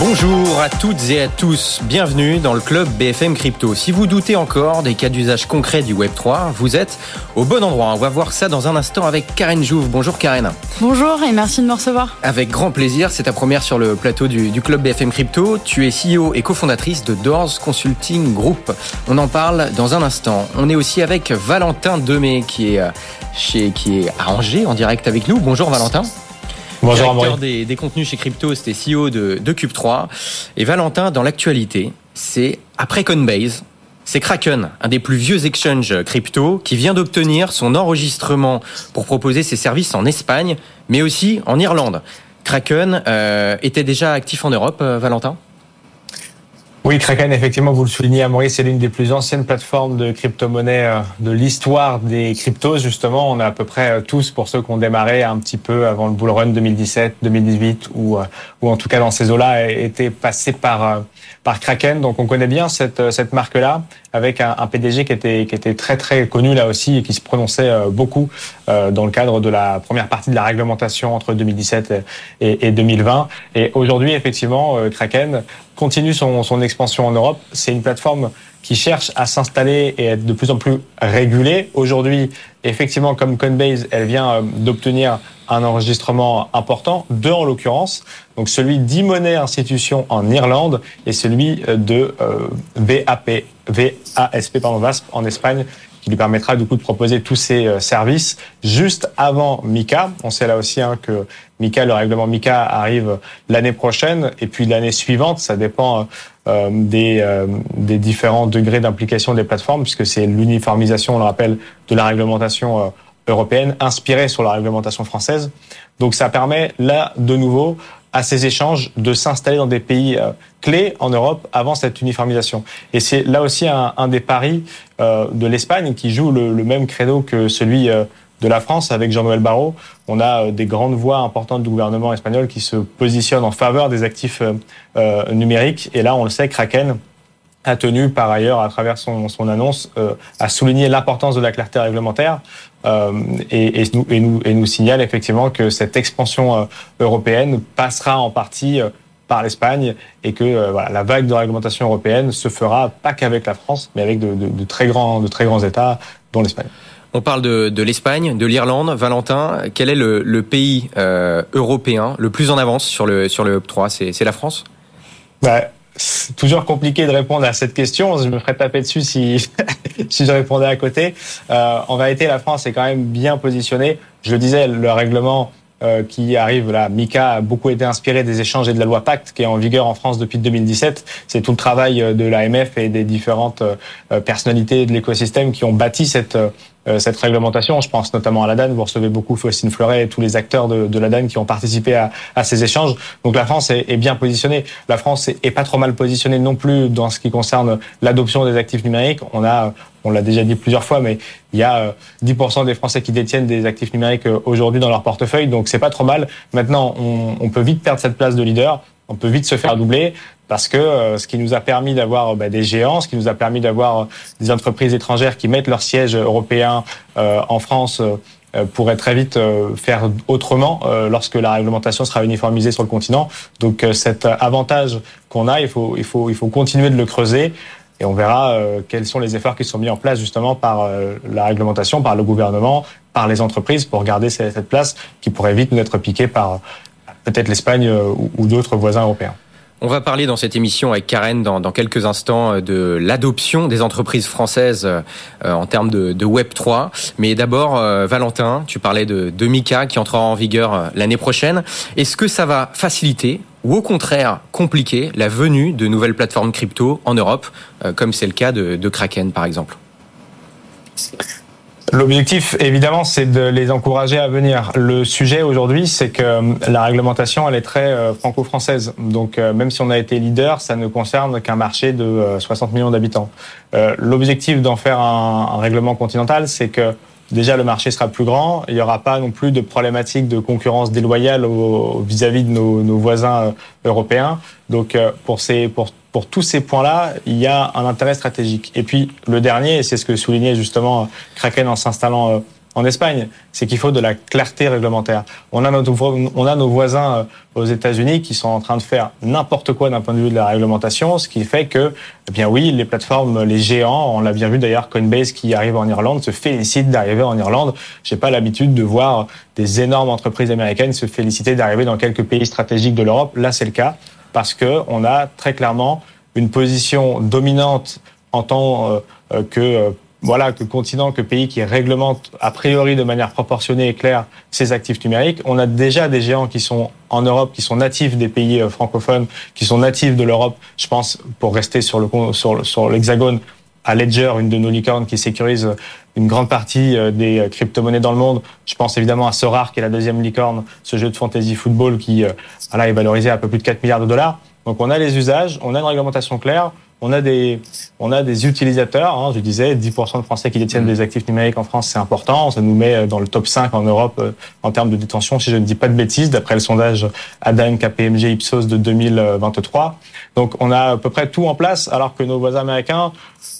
Bonjour à toutes et à tous, bienvenue dans le club BFM Crypto. Si vous doutez encore des cas d'usage concrets du Web3, vous êtes au bon endroit. On va voir ça dans un instant avec Karen Jouve. Bonjour Karen. Bonjour et merci de me recevoir. Avec grand plaisir, c'est ta première sur le plateau du, du club BFM Crypto. Tu es CEO et cofondatrice de Doors Consulting Group. On en parle dans un instant. On est aussi avec Valentin Demey qui est, chez, qui est à Angers en direct avec nous. Bonjour Valentin. Bonjour directeur des, des, contenus chez Crypto, c'était CEO de, de Cube3. Et Valentin, dans l'actualité, c'est après Coinbase, c'est Kraken, un des plus vieux exchanges crypto, qui vient d'obtenir son enregistrement pour proposer ses services en Espagne, mais aussi en Irlande. Kraken euh, était déjà actif en Europe, euh, Valentin? Oui, Kraken, effectivement, vous le soulignez, Amaury, c'est l'une des plus anciennes plateformes de crypto-monnaie euh, de l'histoire des cryptos. Justement, on a à peu près euh, tous, pour ceux qui ont démarré un petit peu avant le bull run 2017, 2018, ou, euh, ou en tout cas dans ces eaux-là, étaient passés par, par Kraken. Donc, on connaît bien cette, cette marque-là, avec un, un, PDG qui était, qui était très, très connu là aussi et qui se prononçait beaucoup dans le cadre de la première partie de la réglementation entre 2017 et, et 2020. Et aujourd'hui, effectivement, Kraken continue son, son expansion en Europe. C'est une plateforme qui cherche à s'installer et être de plus en plus régulée. Aujourd'hui, effectivement, comme Coinbase, elle vient euh, d'obtenir un enregistrement important, deux en l'occurrence, donc celui d'e-money institution en Irlande et celui euh, de euh, VAP, VASP pardon, VASP en Espagne qui lui permettra du coup de proposer tous ces euh, services juste avant Mika. On sait là aussi hein, que Mika, le règlement Mika arrive l'année prochaine et puis l'année suivante. Ça dépend euh, des, euh, des différents degrés d'implication des plateformes puisque c'est l'uniformisation, on le rappelle, de la réglementation euh, européenne inspirée sur la réglementation française. Donc ça permet là de nouveau à ces échanges de s'installer dans des pays euh, clés en Europe avant cette uniformisation. Et c'est là aussi un, un des paris euh, de l'Espagne qui joue le, le, même credo que celui euh, de la France avec Jean-Noël Barrot. On a des grandes voix importantes du gouvernement espagnol qui se positionnent en faveur des actifs numériques. Et là, on le sait, Kraken a tenu par ailleurs, à travers son, son annonce, à souligner l'importance de la clarté réglementaire. Euh, et, et, nous, et, nous, et nous signale effectivement que cette expansion euh, européenne passera en partie euh, par l'Espagne et que voilà, la vague de réglementation européenne se fera pas qu'avec la France, mais avec de, de, de, très grands, de très grands États, dont l'Espagne. On parle de, de l'Espagne, de l'Irlande. Valentin, quel est le, le pays euh, européen le plus en avance sur le, sur le 3 C'est la France? Bah, toujours compliqué de répondre à cette question. Je me ferais taper dessus si, si je répondais à côté. Euh, en vérité, la France est quand même bien positionnée. Je le disais, le règlement euh, qui arrive là, Mika a beaucoup été inspiré des échanges et de la loi Pacte qui est en vigueur en France depuis 2017. C'est tout le travail de l'AMF et des différentes euh, personnalités de l'écosystème qui ont bâti cette euh, cette réglementation. Je pense notamment à la DAN. Vous recevez beaucoup Faustine Fleuret et tous les acteurs de, de la DAN qui ont participé à, à ces échanges. Donc la France est, est, bien positionnée. La France est, est, pas trop mal positionnée non plus dans ce qui concerne l'adoption des actifs numériques. On a, on l'a déjà dit plusieurs fois, mais il y a 10% euh, des Français qui détiennent des actifs numériques euh, aujourd'hui dans leur portefeuille. Donc c'est pas trop mal. Maintenant, on, on peut vite perdre cette place de leader on peut vite se faire doubler parce que euh, ce qui nous a permis d'avoir bah, des géants, ce qui nous a permis d'avoir des entreprises étrangères qui mettent leur siège européen euh, en France euh, pourrait très vite faire autrement lorsque la réglementation sera uniformisée sur le continent. Donc cet avantage qu'on a, il faut, il, faut, il faut continuer de le creuser. Et on verra quels sont les efforts qui sont mis en place justement par la réglementation, par le gouvernement, par les entreprises pour garder cette place qui pourrait vite nous être piquée par peut-être l'Espagne ou d'autres voisins européens. On va parler dans cette émission avec Karen dans, dans quelques instants euh, de l'adoption des entreprises françaises euh, en termes de, Web 3. Mais d'abord, euh, Valentin, tu parlais de, de Mika qui entrera en vigueur l'année prochaine. Est-ce que ça va faciliter ou au contraire compliquer la venue de nouvelles plateformes crypto en Europe, comme c'est le cas de Kraken par exemple? L'objectif, évidemment, c'est de les encourager à venir. Le sujet aujourd'hui, c'est que euh, la réglementation, elle est très euh, franco-française. Donc, euh, même si on a été leader, ça ne concerne qu'un marché de 60 millions d'habitants. L'objectif d'en faire un, règlement continental, c'est que déjà le marché sera plus grand. Il n'y aura pas non plus de problématique de concurrence déloyale vis-à-vis de nos, nos, voisins européens. Donc, pour ces, pour pour tous ces points-là, il y a un intérêt stratégique. Et puis le dernier, c'est ce que soulignait justement Kraken en s'installant euh, en Espagne, c'est qu'il faut de la clarté réglementaire. On a, notre, on a nos voisins euh, aux États-Unis qui sont en train de faire n'importe quoi d'un point de vue de la réglementation, ce qui fait que, eh bien oui, les plateformes, les géants, on l'a bien vu d'ailleurs, Coinbase qui arrive en Irlande se félicite d'arriver en Irlande. J'ai pas l'habitude de voir des énormes entreprises américaines se féliciter d'arriver dans quelques pays stratégiques de l'Europe. Là, c'est le cas parce que on a très clairement une position dominante en tant euh, euh, que euh, voilà que continent, que pays qui réglemente a priori de manière proportionnée et claire ses actifs numériques. On a déjà des géants qui sont en Europe, qui sont natifs des pays francophones, qui sont natifs de l'Europe. Je pense, pour rester sur le sur, sur l'hexagone, à Ledger, une de nos licornes qui sécurise une grande partie des crypto-monnaies dans le monde. Je pense évidemment à Sorar, qui est la deuxième licorne, ce jeu de fantasy football qui voilà, est valorisé à peu plus de 4 milliards de dollars. Donc on a les usages, on a une réglementation claire, on a des, on a des utilisateurs. Hein, je disais, 10% de Français qui détiennent mmh. des actifs numériques en France, c'est important. Ça nous met dans le top 5 en Europe euh, en termes de détention, si je ne dis pas de bêtises, d'après le sondage ADAM KPMG Ipsos de 2023. Donc on a à peu près tout en place, alors que nos voisins américains,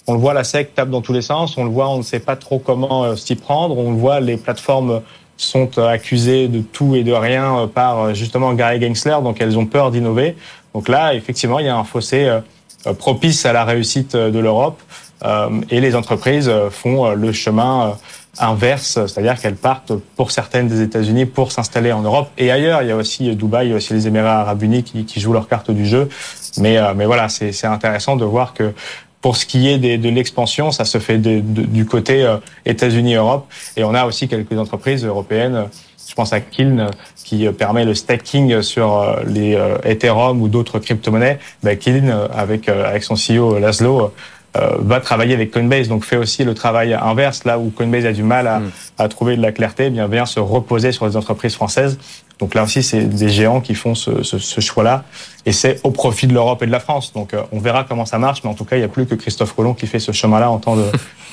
on le voit, la SEC tape dans tous les sens. On le voit, on ne sait pas trop comment euh, s'y prendre. On le voit, les plateformes sont accusées de tout et de rien par justement Gary Gensler, donc elles ont peur d'innover. Donc là, effectivement, il y a un fossé euh, propice à la réussite de l'Europe euh, et les entreprises font le chemin inverse, c'est-à-dire qu'elles partent pour certaines des États-Unis pour s'installer en Europe et ailleurs. Il y a aussi Dubaï, il y a aussi les Émirats Arabes Unis qui, qui jouent leur carte du jeu. Mais, euh, mais voilà, c'est intéressant de voir que pour ce qui est de l'expansion, ça se fait du côté États-Unis-Europe. Et on a aussi quelques entreprises européennes je pense à Kiln qui euh, permet le stacking sur euh, les euh, Ethereum ou d'autres crypto-monnaies. Ben, Kiln, avec, avec son CEO Laszlo, va travailler avec Coinbase, donc fait aussi le travail inverse, là où Coinbase a du mal à, mm. à trouver de la clarté, eh bien vient se reposer sur les entreprises françaises. Donc là aussi, c'est des géants qui font ce, ce, ce choix-là, et c'est au profit de l'Europe et de la France. Donc on verra comment ça marche, mais en tout cas, il n'y a plus que Christophe Colomb qui fait ce chemin-là en tant de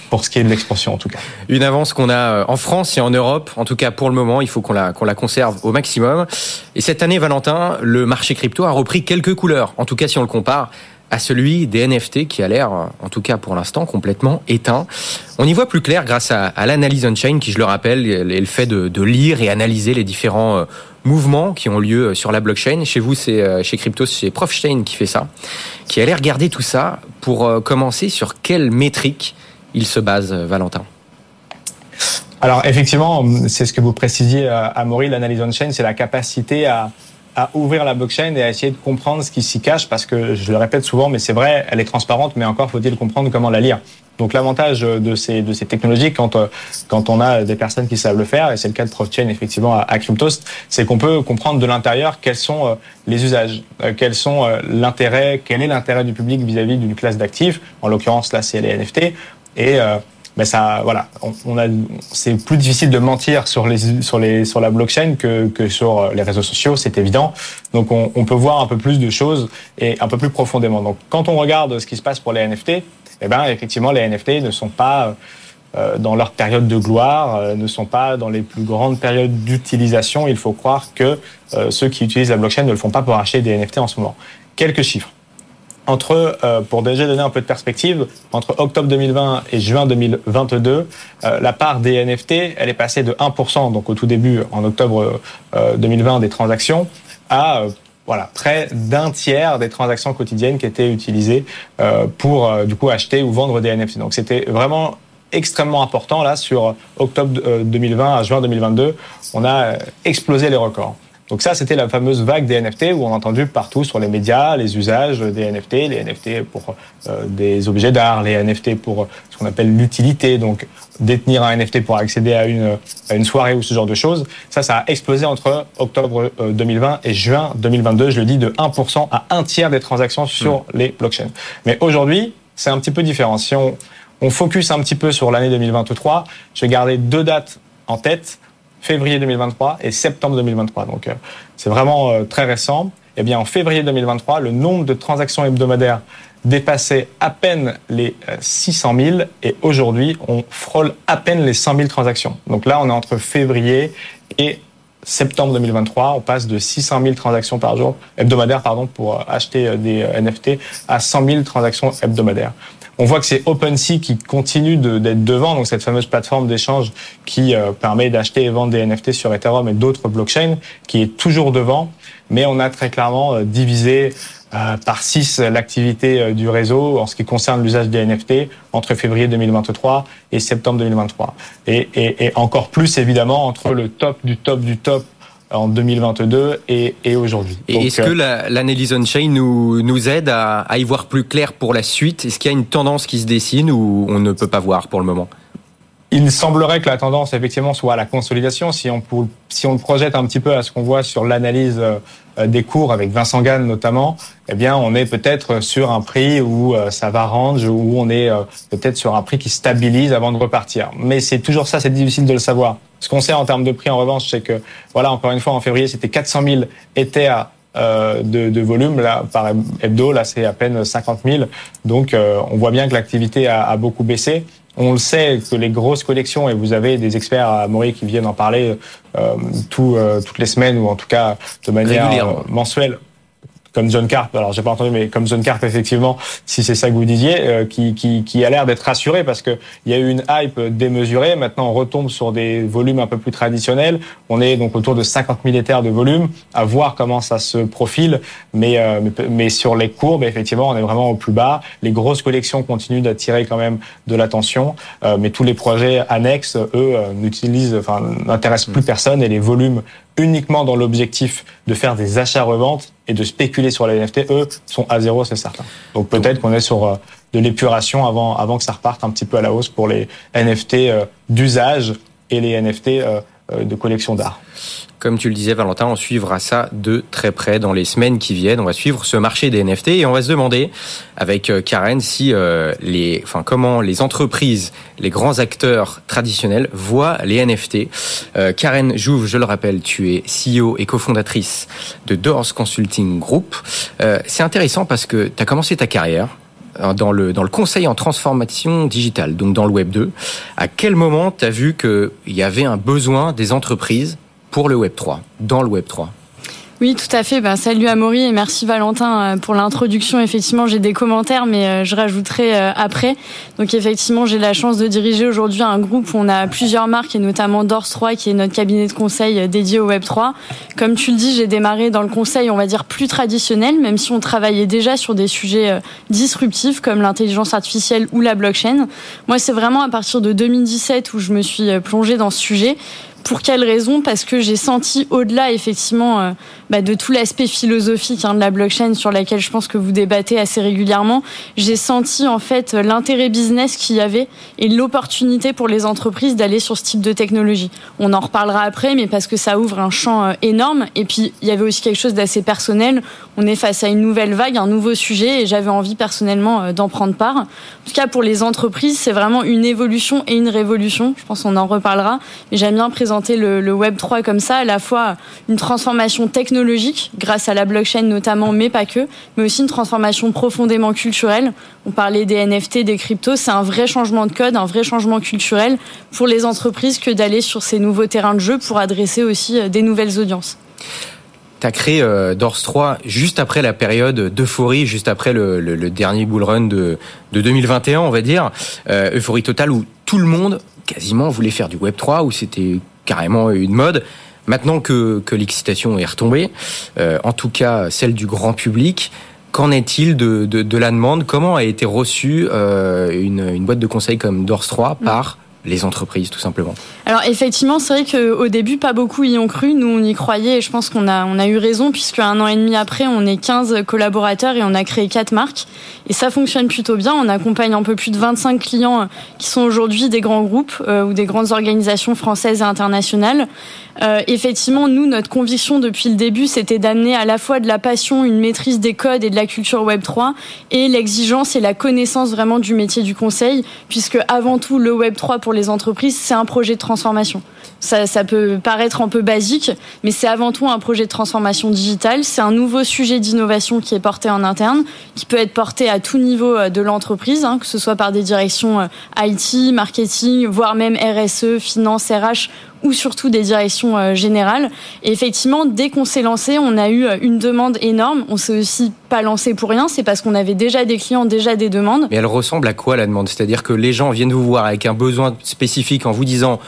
pour ce qui est de l'expansion en tout cas. Une avance qu'on a euh, en France et en Europe, en tout cas pour le moment, il faut qu'on la, qu'on la conserve au maximum. Et cette année, Valentin, le marché crypto a repris quelques couleurs, en tout cas si on le compare à celui des NFT qui a l'air, en tout cas pour l'instant, complètement éteint. On y voit plus clair grâce à, à l'analyse on-chain qui, je le rappelle, est le fait de, lire et analyser les différents euh, mouvements qui ont lieu sur la blockchain. Chez vous, c'est euh, chez Crypto, c'est Profchain qui fait ça, qui allait regarder tout ça pour commencer sur quelle métrique il se base, euh, Valentin alors effectivement, c'est ce que vous précisiez à euh, Maury, l'analyse on-chain, c'est la capacité à, à ouvrir la blockchain et à essayer de comprendre ce qui s'y cache, parce que je le répète souvent, mais c'est vrai, elle est transparente, mais encore faut-il comprendre comment la lire. Donc l'avantage de ces, de ces technologies, quand, euh, quand on a des personnes qui savent le faire, et c'est le cas de ProfChain effectivement à, Cryptost, c'est qu'on peut comprendre de l'intérieur quels sont les usages, quels sont l'intérêt, quel est l'intérêt du public vis-à-vis d'une classe d'actifs. En l'occurrence, là, c'est les NFT. Et euh, ben ça, voilà, on, a, c'est plus difficile de mentir sur les sur les sur la blockchain que que sur euh, les réseaux sociaux, c'est évident. Donc on, on, peut voir un peu plus de choses et un peu plus profondément. Donc quand on regarde ce qui se passe pour les NFT, eh ben effectivement les NFT ne sont pas euh, dans leur période de gloire, ne sont pas dans les plus grandes périodes d'utilisation. Il faut croire que ceux qui utilisent la blockchain ne le font pas pour acheter des NFT en ce moment. Quelques chiffres entre, euh, pour déjà donner un peu de perspective, entre octobre 2020 et juin 2022, euh, la part des NFT, elle est passée de 1%, donc au tout début, en octobre 2020, euh, des transactions, à voilà, près d'un tiers des transactions quotidiennes qui étaient utilisées pour du coup acheter ou vendre des NFT. Donc c'était vraiment extrêmement important là sur octobre 2020 à juin 2022, on a explosé les records. Donc ça, c'était la fameuse vague des NFT où on a entendu partout sur les médias les usages des NFT, les NFT pour euh, des objets d'art, les NFT pour ce qu'on appelle l'utilité, donc détenir un NFT pour accéder à une, à une soirée ou ce genre de choses. Ça, ça a explosé entre octobre 2020 euh, et juin 2022, je le dis, de 1% à un tiers des transactions sur hmm. les blockchains. Mais aujourd'hui, c'est un petit peu différent. Si on, on focus un petit peu sur l'année 2023. Je vais garder deux dates en tête février 2023 et septembre 2023. Donc c'est vraiment très récent. Eh bien, en février 2023, le nombre de transactions hebdomadaires dépassait à peine les 600 euh, 000 et aujourd'hui, on frôle à peine les 100 000 transactions. Donc là, on est entre février et septembre 2023, on passe de 600 000 transactions par jour, hebdomadaires, pardon, pour acheter euh, des euh, NFT à 100 000 transactions hebdomadaires. On voit que c'est OpenSea qui continue d'être devant, donc cette fameuse plateforme d'échange qui permet d'acheter et vendre des NFT sur Ethereum et d'autres blockchains, qui est toujours devant. Mais on a très clairement divisé euh, par 6 l'activité euh, du réseau en ce qui concerne l'usage des NFT entre février 2023 et septembre 2023. Et, et, et encore plus évidemment entre le top du top du top en 2022 et, et aujourd'hui. Et est-ce que euh, l'analyse on-chain nous, nous aide à, à y voir plus clair pour la suite? Est-ce qu'il y a une tendance qui se dessine ou on ne peut pas voir pour le moment? Il semblerait que la tendance effectivement soit à la consolidation. Si on, si on projette un petit peu à ce qu'on voit sur l'analyse euh, des cours avec Vincent Gann notamment, eh bien on est peut-être sur un prix où euh, ça va range, où on est peut-être sur un prix qui stabilise avant de repartir. Mais c'est toujours ça, c'est difficile de le savoir. Ce qu'on sait en termes de prix en revanche, c'est que voilà encore une fois en février c'était 400 000 Ethers de, de, volume. Là par hebdo là c'est à peine 50 000 donc on voit bien que l'activité a, a, beaucoup baissé. On le sait que les grosses collections, et vous avez des experts à Maury qui viennent en parler euh, tout, euh, toutes les semaines ou en tout cas de manière euh, mensuelle comme John Carp, alors j'ai pas entendu, mais comme John Carp effectivement, si c'est ça que vous disiez, euh, qui, qui, qui, a l'air d'être rassuré parce que il y a eu une hype démesurée. Maintenant, on retombe sur des volumes un peu plus traditionnels. On est donc autour de 50 000 éthers de volume. À voir comment ça se profile, mais, euh, mais, sur les courbes, effectivement, on est vraiment au plus bas. Les grosses collections continuent d'attirer quand même de l'attention, euh, mais tous les projets annexes, eux, n'utilisent, enfin, n'intéressent plus personne et les volumes uniquement dans l'objectif de faire des achats-reventes et de spéculer sur les NFT, eux, sont à zéro, c'est certain. Donc peut-être qu'on est sur euh, de l'épuration avant, avant que ça reparte un petit peu à la hausse pour les NFT euh, d'usage et les NFT euh, de collection d'art. Comme tu le disais, Valentin, on suivra ça de très près dans les semaines qui viennent. On va suivre ce marché des NFT et on va se demander avec euh, Karen si euh, les, enfin comment les entreprises, les grands acteurs traditionnels voient les NFT. Euh, Karen Jouve, je le rappelle, tu es CEO et cofondatrice de Doors Consulting Group. C'est intéressant parce que tu as commencé ta carrière dans le, dans le conseil en transformation digitale, donc dans le Web 2. À quel moment tu as vu qu'il y avait un besoin des entreprises pour le Web 3, dans le Web 3 oui, tout à fait. Ben, salut Amaury et merci Valentin euh, pour l'introduction. Effectivement, j'ai des commentaires, mais euh, je rajouterai euh, après. Donc effectivement, j'ai la chance de diriger aujourd'hui un groupe où on a plusieurs marques et notamment Dors 3 qui est notre cabinet de conseil dédié au Web 3. Comme tu le dis, j'ai démarré dans le conseil, on va dire plus traditionnel, même si on travaillait déjà sur des sujets disruptifs comme l'intelligence artificielle ou la blockchain. Moi, c'est vraiment à partir de 2017 où je me suis plongée dans ce sujet pour quelle raison? Parce que j'ai senti au-delà effectivement euh, bah, de tout l'aspect philosophique hein, de la blockchain sur laquelle je pense que vous débattez assez régulièrement, j'ai senti en fait l'intérêt business qu'il y avait et l'opportunité pour les entreprises d'aller sur ce type de technologie. On en reparlera après, mais parce que ça ouvre un champ euh, énorme. Et puis il y avait aussi quelque chose d'assez personnel. On est face à une nouvelle vague, un nouveau sujet, et j'avais envie personnellement euh, d'en prendre part. En tout cas, pour les entreprises, c'est vraiment une évolution et une révolution. Je pense qu'on en reparlera, mais j'aime bien présenter le, Web 3 comme ça, à la fois une transformation technologique grâce à la blockchain notamment, mais pas que, mais aussi une transformation profondément culturelle. On parlait des NFT, des cryptos, c'est un vrai changement de code, un vrai changement culturel pour les entreprises que d'aller sur ces nouveaux terrains de jeu pour adresser aussi euh, des nouvelles audiences. Tu as créé euh, Dors 3 juste après la période d'euphorie, juste après le, dernier bull run de, 2021, on va dire. Euh, euphorie totale où tout le monde quasiment voulait faire du Web 3, où c'était carrément une mode. Maintenant que, que l'excitation est retombée, euh, en tout cas celle du grand public, qu'en est-il de, de, la demande? Comment a été reçue euh, une, une, boîte de conseil comme Dors 3 par les entreprises, tout simplement Alors effectivement, c'est vrai qu'au début, pas beaucoup y ont cru. Nous, on y croyait et je pense qu'on a, on a eu raison puisque un an et demi après, on est 15 collaborateurs et on a créé quatre marques. Et ça fonctionne plutôt bien. On accompagne un peu plus de 25 clients qui sont aujourd'hui des grands groupes euh, ou des grandes organisations françaises et internationales. Euh, effectivement, nous, notre conviction depuis le début, c'était d'amener à la fois de la passion, une maîtrise des codes et de la culture Web 3 et l'exigence et la connaissance vraiment du métier du conseil, puisque avant tout, le Web 3 pour les entreprises, c'est un projet de transformation. Ça, ça, peut paraître un peu basique, mais c'est avant tout un projet de transformation digitale. C'est un nouveau sujet d'innovation qui est porté en interne, qui peut être porté à tout niveau euh, de l'entreprise, hein, que ce soit par des directions euh, IT, marketing, voire même RSE, finance, RH ou surtout des directions euh, générales. Effectivement, dès qu'on s'est lancé, on a eu une demande énorme. On s'est aussi pas lancé pour rien, c'est parce qu'on avait déjà des clients, déjà des demandes. Mais elle ressemble à quoi la demande? C'est-à-dire que les gens viennent vous voir avec un besoin spécifique en vous disant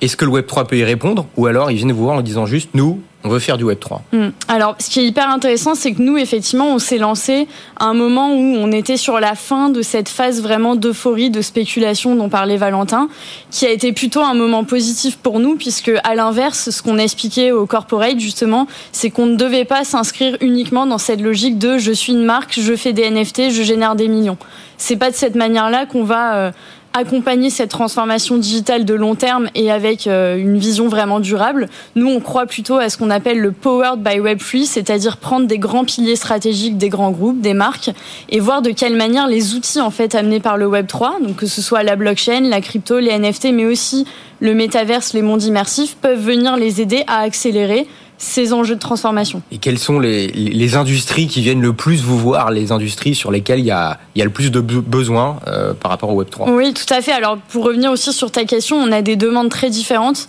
est-ce que le Web 3 peut y répondre? Ou alors ils viennent vous voir en disant juste nous, on veut faire du Web 3 hmm. Alors, ce qui est hyper intéressant, c'est que nous, effectivement, on s'est lancé à un moment où on était sur la fin de cette phase vraiment d'euphorie, de spéculation dont parlait Valentin, qui a été plutôt un moment positif pour nous, puisque à l'inverse, ce qu'on a expliqué au corporate, justement, c'est qu'on ne devait pas s'inscrire uniquement dans cette logique de je suis une marque, je fais des NFT, je génère des millions. C'est pas de cette manière-là qu'on va euh, accompagner cette transformation digitale de long terme et avec euh, une vision vraiment durable. Nous, on croit plutôt à ce qu'on appelle le powered by Web3, c'est-à-dire prendre des grands piliers stratégiques des grands groupes, des marques, et voir de quelle manière les outils en fait amenés par le Web3, donc que ce soit la blockchain, la crypto, les NFT, mais aussi le métaverse, les mondes immersifs, peuvent venir les aider à accélérer ces enjeux de transformation. Et quelles sont les, les, industries qui viennent le plus vous voir, les industries sur lesquelles il y a, il y a le plus de besoins euh, par rapport au Web3 Oui, tout à fait. Alors pour revenir aussi sur ta question, on a des demandes très différentes.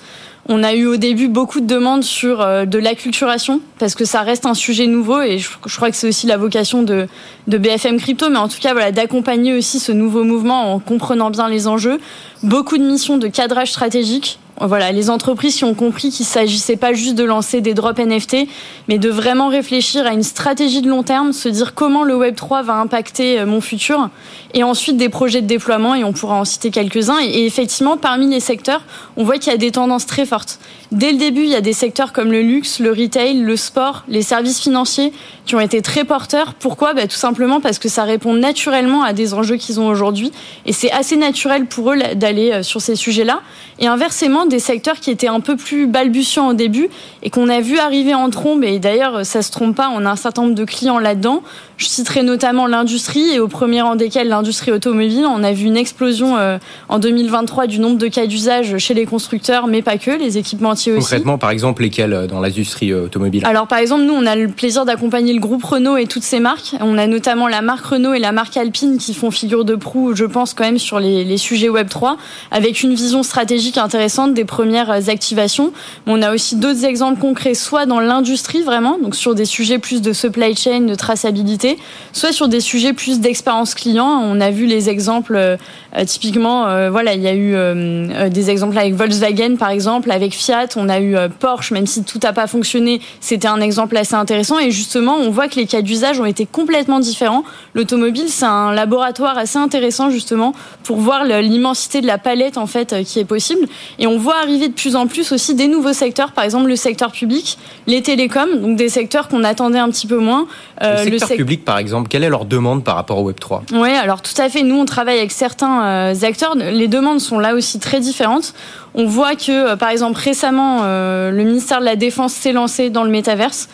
On a eu au début beaucoup de demandes sur euh, de l'acculturation, parce que ça reste un sujet nouveau, et je, je crois que c'est aussi la vocation de, de, BFM Crypto, mais en tout cas, voilà, d'accompagner aussi ce nouveau mouvement en comprenant bien les enjeux. Beaucoup de missions de cadrage stratégique, voilà, les entreprises qui ont compris qu'il s'agissait pas juste de lancer des drops NFT, mais de vraiment réfléchir à une stratégie de long terme, se dire comment le Web 3 va impacter euh, mon futur, et ensuite des projets de déploiement, et on pourra en citer quelques-uns. Et effectivement, parmi les secteurs, on voit qu'il y a des tendances très fortes. Dès le début, il y a des secteurs comme le luxe, le retail, le sport, les services financiers qui ont été très porteurs. Pourquoi? Bah, Tout simplement parce que ça répond naturellement à des enjeux qu'ils ont aujourd'hui, et c'est assez naturel pour eux d'aller euh, sur ces sujets-là. Et inversement, des secteurs qui étaient un peu plus balbutiants au début et qu'on a vu arriver en trombe. Et d'ailleurs, ça se trompe pas, on a un certain nombre de clients là-dedans. Je citerai notamment l'industrie et au premier rang desquels l'industrie automobile. On a vu une explosion euh, en 2023 du nombre de cas d'usage chez les constructeurs, mais pas que, les équipementiers aussi. Concrètement, par exemple, lesquels euh, dans l'industrie euh, automobile? Alors, par exemple, nous, on a le plaisir d'accompagner le groupe Renault et toutes ses marques. On a notamment la marque Renault et la marque Alpine qui font figure de proue, je pense, quand même, sur les, les sujets Web 3, avec une vision stratégique intéressante des premières activations. On a aussi d'autres exemples concrets, soit dans l'industrie vraiment, donc sur des sujets plus de supply chain, de traçabilité, soit sur des sujets plus d'expérience client. On a vu les exemples, euh, typiquement, euh, voilà, il y a eu euh, des exemples avec Volkswagen par exemple, avec Fiat, on a eu Porsche, même si tout n'a pas fonctionné, c'était un exemple assez intéressant. Et justement, on voit que les cas d'usage ont été complètement différents. L'automobile, c'est un laboratoire assez intéressant justement pour voir l'immensité de la palette en fait qui est possible. Et on voit arriver de plus en plus aussi des nouveaux secteurs, par exemple le secteur public, les télécoms, donc des secteurs qu'on attendait un petit peu moins. Euh, le secteur public, par exemple, quelle est leur demande par rapport au Web 3 Oui, alors tout à fait. Nous, on travaille avec certains euh, acteurs. Les demandes sont là aussi très différentes. On voit que, euh, par exemple, récemment, le ministère de la Défense s'est lancé dans le métaverse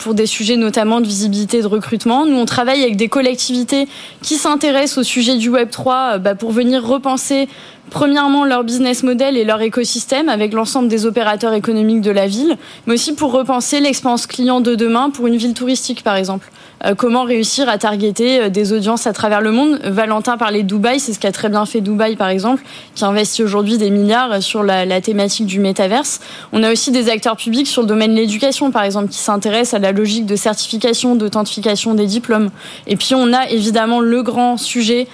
pour des sujets notamment de visibilité de recrutement. Nous, on travaille avec des collectivités qui s'intéressent au sujet du Web 3 bah, pour venir repenser premièrement leur business model et leur écosystème avec l'ensemble des opérateurs économiques de la ville, mais aussi pour repenser l'expérience client de demain pour une ville touristique par exemple. Euh, comment réussir à targeter euh, des audiences à travers le monde? Valentin parlait de Dubaï, c'est ce qu'a très bien fait Dubaï par exemple, qui investit aujourd'hui des milliards sur la, la, thématique du métaverse. On a aussi des acteurs publics sur le domaine de l'éducation par exemple, qui s'intéressent à la logique de certification, d'authentification des diplômes. Et puis on a évidemment le grand sujet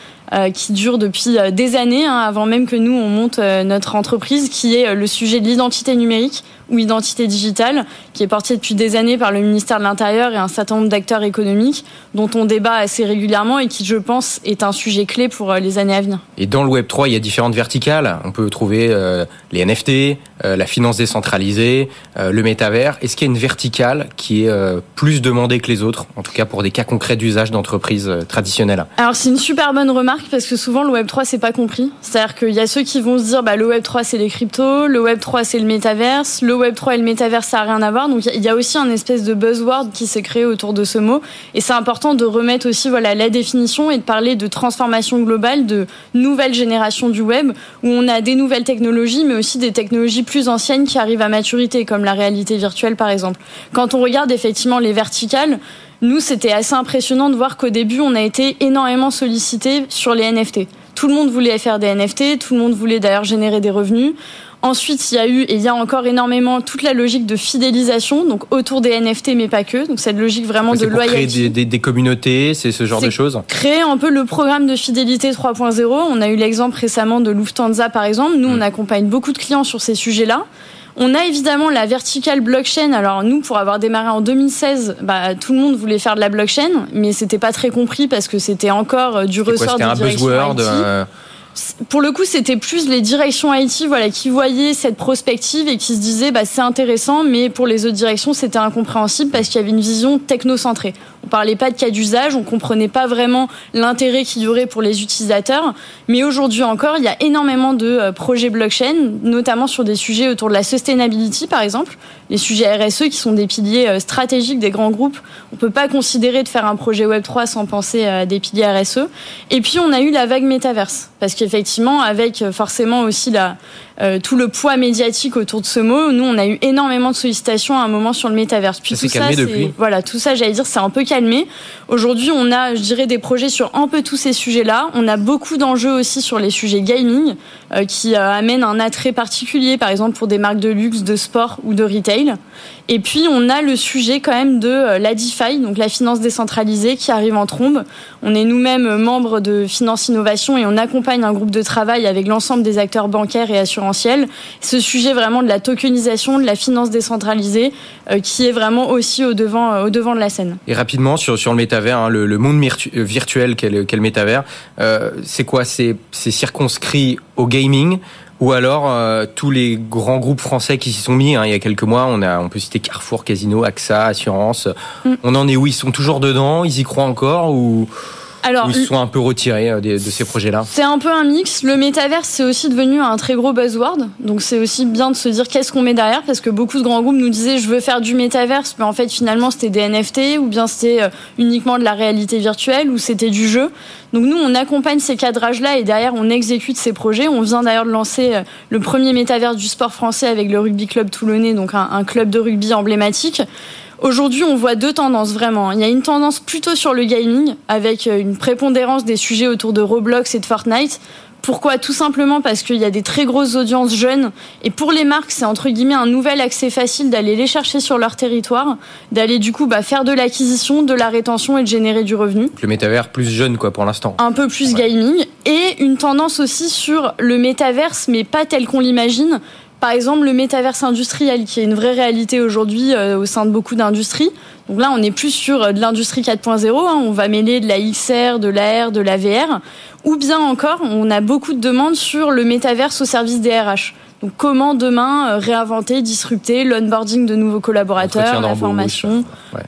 qui dure depuis des années, hein, avant même que nous on monte notre entreprise, qui est le sujet de l'identité numérique ou identité digitale, qui est portée depuis des années par le ministère de l'Intérieur et un certain nombre d'acteurs économiques, dont on débat assez régulièrement et qui, je pense, est un sujet clé pour euh, les années à venir. Et dans le Web 3, il y a différentes verticales. On peut trouver euh, les NFT, euh, la finance décentralisée, le métavers. Est-ce qu'il y a une verticale qui est plus demandée que les autres, en tout cas pour des cas concrets d'usage d'entreprises traditionnelles? Alors c'est une super bonne remarque parce que souvent le Web 3 c'est pas compris. C'est-à-dire qu'il y a ceux qui vont se dire bah, le Web 3 c'est les cryptos, le Web 3 c'est le métaverse, le Web 3 et le métavers ça n'a rien à voir. Donc il y a aussi un espèce de buzzword qui s'est créé autour de ce mot et c'est important de remettre aussi voilà la définition et de parler de transformation globale, de nouvelle génération du web où on a des nouvelles technologies mais aussi des technologies plus anciennes qui arrivent à maturité comme la réalité virtuelle par exemple. Quand on regarde effectivement les verticales, nous c'était assez impressionnant de voir qu'au début on a été énormément sollicité sur les NFT. Tout le monde voulait faire des NFT, tout le monde voulait d'ailleurs générer des revenus. Ensuite, il y a eu et il y a encore énormément toute la logique de fidélisation, donc autour des NFT, mais pas que. Donc cette logique vraiment de loyauté. Créer des, des, communautés, c'est ce genre de choses. Créer un peu le programme de fidélité 3.0. On a eu l'exemple récemment de Lufthansa, par exemple. Nous, on mm. accompagne beaucoup de clients sur ces sujets-là. On a évidemment la verticale blockchain. Alors nous, pour avoir démarré en 2016, bah, tout le monde voulait faire de la blockchain, mais c'était pas très compris parce que c'était encore euh, du ressort quoi, un buzzword. Euh, pour le coup, c'était plus les directions IT voilà, qui voyaient cette prospective et qui se disaient bah, c'est intéressant, mais pour les autres directions, c'était incompréhensible parce qu'il y avait une vision technocentrée. On parlait pas de cas d'usage, on comprenait pas vraiment l'intérêt qu'il y aurait pour les utilisateurs. Mais aujourd'hui encore, il y a énormément de euh, projets blockchain, notamment sur des sujets autour de la sustainability, par exemple, les sujets RSE qui sont des piliers euh, stratégiques des grands groupes. On peut pas considérer de faire un projet Web 3 sans penser à des piliers RSE. Et puis on a eu la vague métaverse, parce qu'effectivement, avec euh, forcément aussi la euh, tout le poids médiatique autour de ce mot. Nous, on a eu énormément de sollicitations à un moment sur le métaverse. Puis ça tout ça, depuis. voilà, tout ça, j'allais dire, c'est un peu calmé. Aujourd'hui, on a, je dirais, des projets sur un peu tous ces sujets-là. On a beaucoup d'enjeux aussi sur les sujets gaming, qui euh, amènent un attrait particulier, par exemple pour des marques de luxe, de sport ou de retail. Et puis, on a le sujet quand même de euh, la DeFi, donc la finance décentralisée, qui arrive en trombe. On est nous-mêmes membres de Finance Innovation et on accompagne un groupe de travail avec l'ensemble des acteurs bancaires et assurantiels. Ce sujet vraiment de la tokenisation, de la finance décentralisée, euh, qui est vraiment aussi au devant, euh, au devant de la scène. Et rapidement, sur, le métavers, hein, le, monde virtuel qu'est le, métavers, c'est quoi? C'est circonscrit au gaming ou alors euh, tous les grands groupes français qui s'y sont mis. Hein, il y a quelques mois, on a, on peut citer Carrefour, Casino, AXA, Assurance. Mm. On en est où? Ils sont toujours dedans? Ils y croient encore? Ou alors, ils sont un peu retirés euh, de, ces projets-là C'est un peu un mix. Le métaverse, c'est aussi devenu un très gros buzzword. Donc, c'est aussi bien de se dire qu'est-ce qu'on met derrière, parce que beaucoup de grands groupes nous disaient je veux faire du métaverse, mais en fait, finalement, c'était des NFT, ou bien c'était euh, uniquement de la réalité virtuelle, ou c'était du jeu. Donc, nous, on accompagne ces cadrages-là et derrière, on exécute ces projets. On vient d'ailleurs de lancer euh, le premier métaverse du sport français avec le Rugby Club Toulonnais, donc un club de rugby emblématique. Aujourd'hui, on voit deux tendances vraiment. Il y a une tendance plutôt sur le gaming, avec euh, une prépondérance des sujets autour de Roblox et de Fortnite. Pourquoi? Tout simplement parce qu'il y a des très grosses audiences jeunes. Et pour les marques, c'est entre guillemets un nouvel accès facile d'aller les chercher sur leur territoire, d'aller du coup bah, faire de l'acquisition, de la rétention et de générer du revenu. Le métavers plus jeune quoi pour l'instant. Un peu plus gaming. Et une tendance aussi sur le métaverse, mais pas tel qu'on l'imagine par exemple le métaverse industriel, qui est une vraie réalité aujourd'hui euh, au sein de beaucoup d'industries. Donc là, on n'est plus sur euh, de l'industrie 4.0, hein. on va mêler de la XR, de l'AR, de la VR, ou bien encore, on a beaucoup de demandes sur le métaverse au service des RH. Donc comment demain euh, réinventer, disrupter l'onboarding de nouveaux collaborateurs, la formation.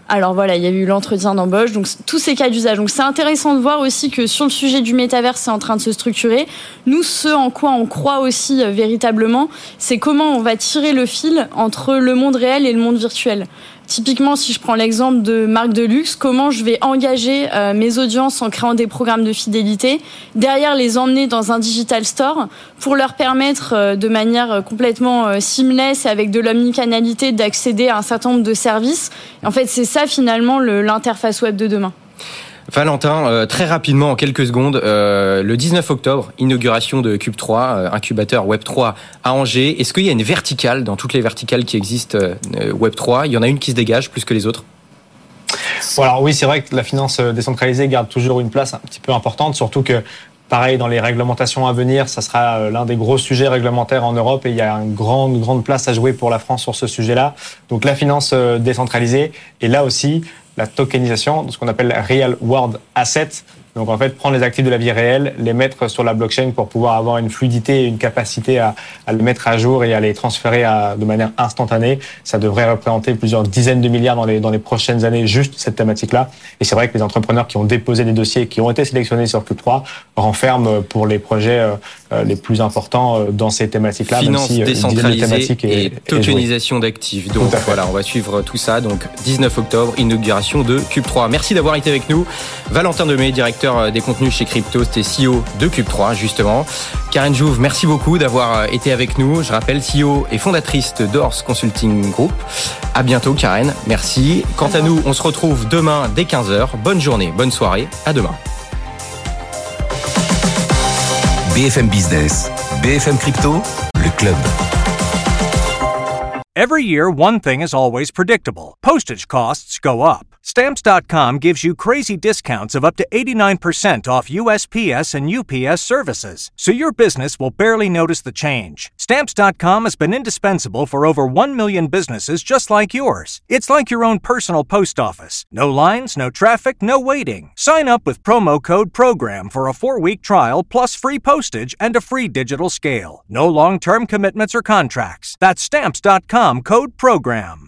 Alors voilà, il y a eu l'entretien d'embauche, donc tous ces cas d'usage. Donc c'est intéressant de voir aussi que sur le sujet du métavers, c'est en train de se structurer. Nous, ce en quoi on croit aussi euh, véritablement, c'est comment on va tirer le fil entre le monde réel et le monde virtuel. Typiquement, si je prends l'exemple de marque de luxe, comment je vais engager euh, mes audiences en créant des programmes de fidélité, derrière les emmener dans un digital store pour leur permettre euh, de manière euh, complètement seamless et avec de l'omnicanalité d'accéder à un certain nombre de services. en fait, c'est ça finalement l'interface web de demain. Valentin, euh, très rapidement, en quelques secondes, euh, le 19 octobre, inauguration de Cube 3, euh, incubateur Web 3 à Angers. Est-ce qu'il y a une verticale dans toutes les verticales qui existent Web 3 Il y en a une qui se dégage plus que les autres? Alors oui, c'est vrai que la finance décentralisée garde toujours une place un petit peu importante, surtout que Pareil, dans les réglementations à venir, ça sera l'un des gros sujets réglementaires en Europe et il y a une grande, grande place à jouer pour la France sur ce sujet-là. Donc la finance décentralisée et là aussi la tokenisation, ce qu'on appelle Real World Asset. Donc en fait, prendre les actifs de la vie réelle, les mettre sur la blockchain pour pouvoir avoir une fluidité et une capacité à, les mettre à jour et à les transférer de manière instantanée, ça devrait représenter plusieurs dizaines de milliards dans les, dans les prochaines années, juste cette thématique-là. Et c'est vrai que les entrepreneurs qui ont déposé des dossiers, qui ont été sélectionnés sur Cube3, renferment pour les projets euh, les plus importants euh, dans ces thématiques-là. Finance si, décentralisée et, tokenisation d'actifs. Donc voilà, on va suivre tout ça. Donc 19 octobre, inauguration de Cube3. Merci d'avoir été avec nous. Valentin Demey, directeur euh, des contenus chez Crypto, c'était CEO de Cube3 justement. Karen Jouve, merci beaucoup d'avoir euh, été avec nous. Je rappelle, CEO et fondatrice de Doors Consulting Group. À bientôt Karen, merci. Quant à nous, on se retrouve demain dès 15h. Bonne journée, bonne soirée, à demain. BFM Business, BFM Crypto, le club. Every year, one thing is always predictable. Postage costs go up. Stamps.com gives you crazy discounts of up to 89% off USPS and UPS services, so your business will barely notice the change. Stamps.com has been indispensable for over 1 million businesses just like yours. It's like your own personal post office. No lines, no traffic, no waiting. Sign up with promo code PROGRAM for a four week trial plus free postage and a free digital scale. No long term commitments or contracts. That's Stamps.com code PROGRAM.